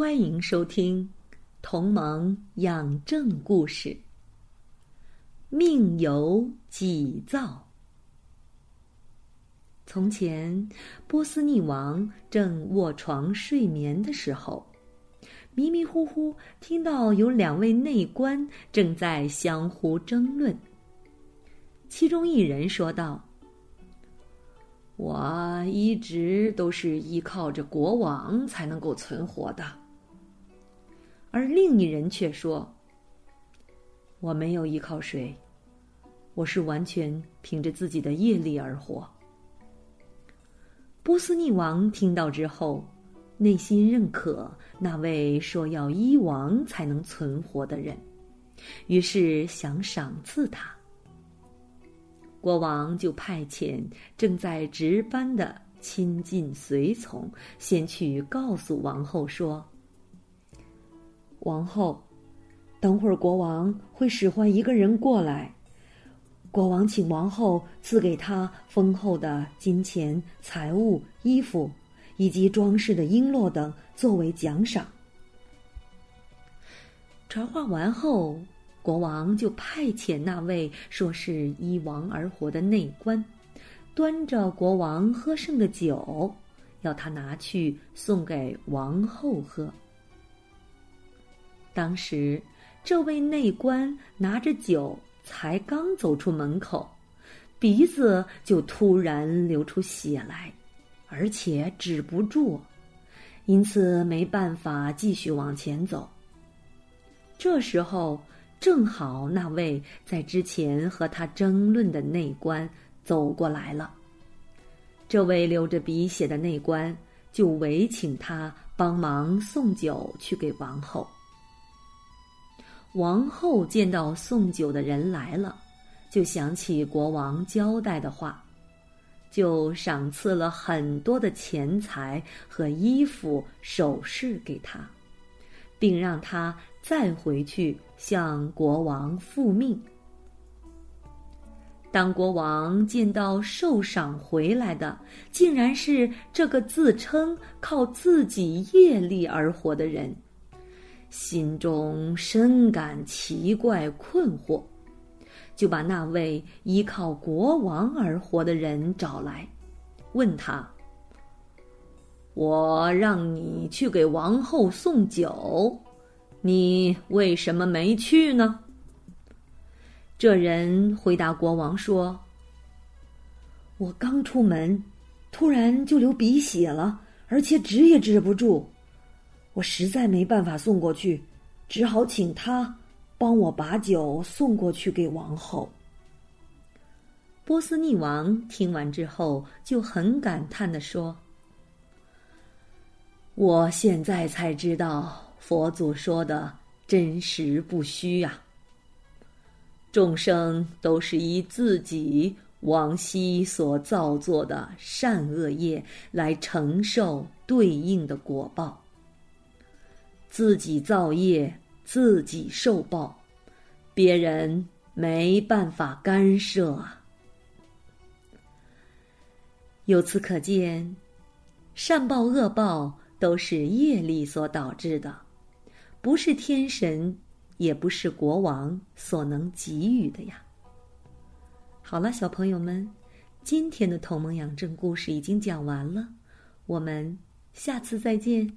欢迎收听《同盟养正故事》。命由己造。从前，波斯匿王正卧床睡眠的时候，迷迷糊糊听到有两位内官正在相互争论。其中一人说道：“我一直都是依靠着国王才能够存活的。”而另一人却说：“我没有依靠谁，我是完全凭着自己的业力而活。”波斯匿王听到之后，内心认可那位说要依王才能存活的人，于是想赏赐他。国王就派遣正在值班的亲近随从，先去告诉王后说。王后，等会儿国王会使唤一个人过来。国王请王后赐给他丰厚的金钱、财物、衣服，以及装饰的璎珞等作为奖赏。传话完后，国王就派遣那位说是依王而活的内官，端着国王喝剩的酒，要他拿去送给王后喝。当时，这位内官拿着酒，才刚走出门口，鼻子就突然流出血来，而且止不住，因此没办法继续往前走。这时候，正好那位在之前和他争论的内官走过来了。这位流着鼻血的内官就委请他帮忙送酒去给王后。王后见到送酒的人来了，就想起国王交代的话，就赏赐了很多的钱财和衣服、首饰给他，并让他再回去向国王复命。当国王见到受赏回来的竟然是这个自称靠自己业力而活的人。心中深感奇怪困惑，就把那位依靠国王而活的人找来，问他：“我让你去给王后送酒，你为什么没去呢？”这人回答国王说：“我刚出门，突然就流鼻血了，而且止也止不住。”我实在没办法送过去，只好请他帮我把酒送过去给王后。波斯匿王听完之后就很感叹的说：“我现在才知道佛祖说的真实不虚呀。众生都是以自己往昔所造作的善恶业来承受对应的果报。”自己造业，自己受报，别人没办法干涉啊。由此可见，善报恶报都是业力所导致的，不是天神，也不是国王所能给予的呀。好了，小朋友们，今天的同盟养正故事已经讲完了，我们下次再见。